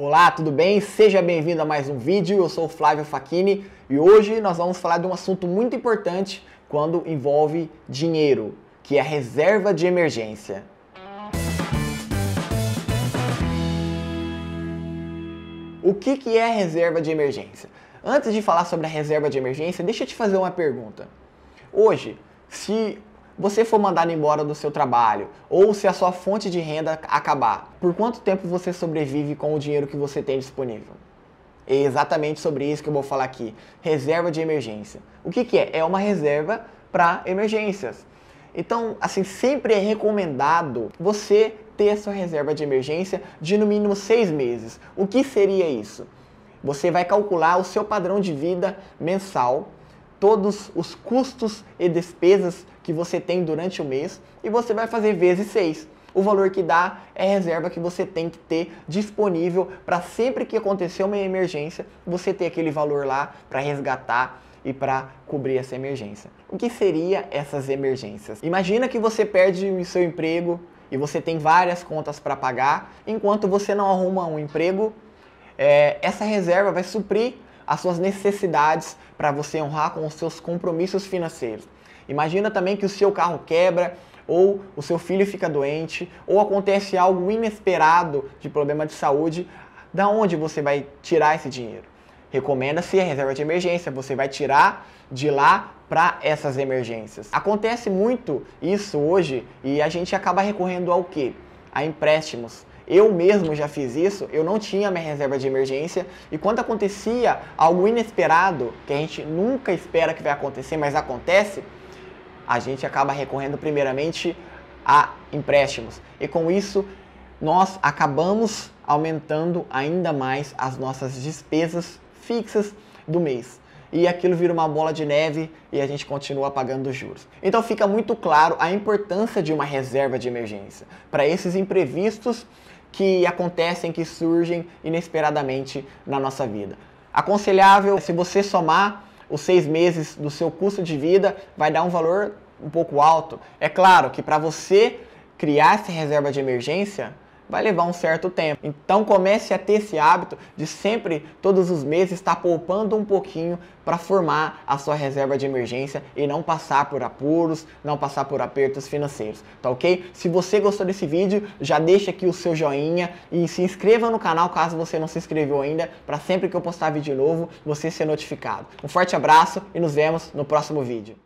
Olá, tudo bem? Seja bem-vindo a mais um vídeo. Eu sou o Flávio Facchini e hoje nós vamos falar de um assunto muito importante quando envolve dinheiro, que é a reserva de emergência. O que, que é reserva de emergência? Antes de falar sobre a reserva de emergência, deixa eu te fazer uma pergunta. Hoje, se você for mandado embora do seu trabalho ou se a sua fonte de renda acabar, por quanto tempo você sobrevive com o dinheiro que você tem disponível? É exatamente sobre isso que eu vou falar aqui. Reserva de emergência. O que, que é? É uma reserva para emergências. Então, assim, sempre é recomendado você ter a sua reserva de emergência de no mínimo seis meses. O que seria isso? Você vai calcular o seu padrão de vida mensal todos os custos e despesas que você tem durante o mês e você vai fazer vezes 6. O valor que dá é reserva que você tem que ter disponível para sempre que acontecer uma emergência, você ter aquele valor lá para resgatar e para cobrir essa emergência. O que seria essas emergências? Imagina que você perde o seu emprego e você tem várias contas para pagar, enquanto você não arruma um emprego, é, essa reserva vai suprir as suas necessidades para você honrar com os seus compromissos financeiros. Imagina também que o seu carro quebra, ou o seu filho fica doente, ou acontece algo inesperado de problema de saúde, da onde você vai tirar esse dinheiro? Recomenda-se a reserva de emergência, você vai tirar de lá para essas emergências. Acontece muito isso hoje e a gente acaba recorrendo ao quê? A empréstimos. Eu mesmo já fiz isso, eu não tinha minha reserva de emergência e quando acontecia algo inesperado, que a gente nunca espera que vai acontecer, mas acontece, a gente acaba recorrendo primeiramente a empréstimos. E com isso, nós acabamos aumentando ainda mais as nossas despesas fixas do mês. E aquilo vira uma bola de neve e a gente continua pagando juros. Então fica muito claro a importância de uma reserva de emergência para esses imprevistos que acontecem, que surgem inesperadamente na nossa vida. Aconselhável, se você somar os seis meses do seu custo de vida, vai dar um valor um pouco alto. É claro que para você criar essa reserva de emergência, vai levar um certo tempo. Então comece a ter esse hábito de sempre, todos os meses, estar poupando um pouquinho para formar a sua reserva de emergência e não passar por apuros, não passar por apertos financeiros, tá ok? Se você gostou desse vídeo, já deixa aqui o seu joinha e se inscreva no canal caso você não se inscreveu ainda, para sempre que eu postar vídeo novo, você ser notificado. Um forte abraço e nos vemos no próximo vídeo.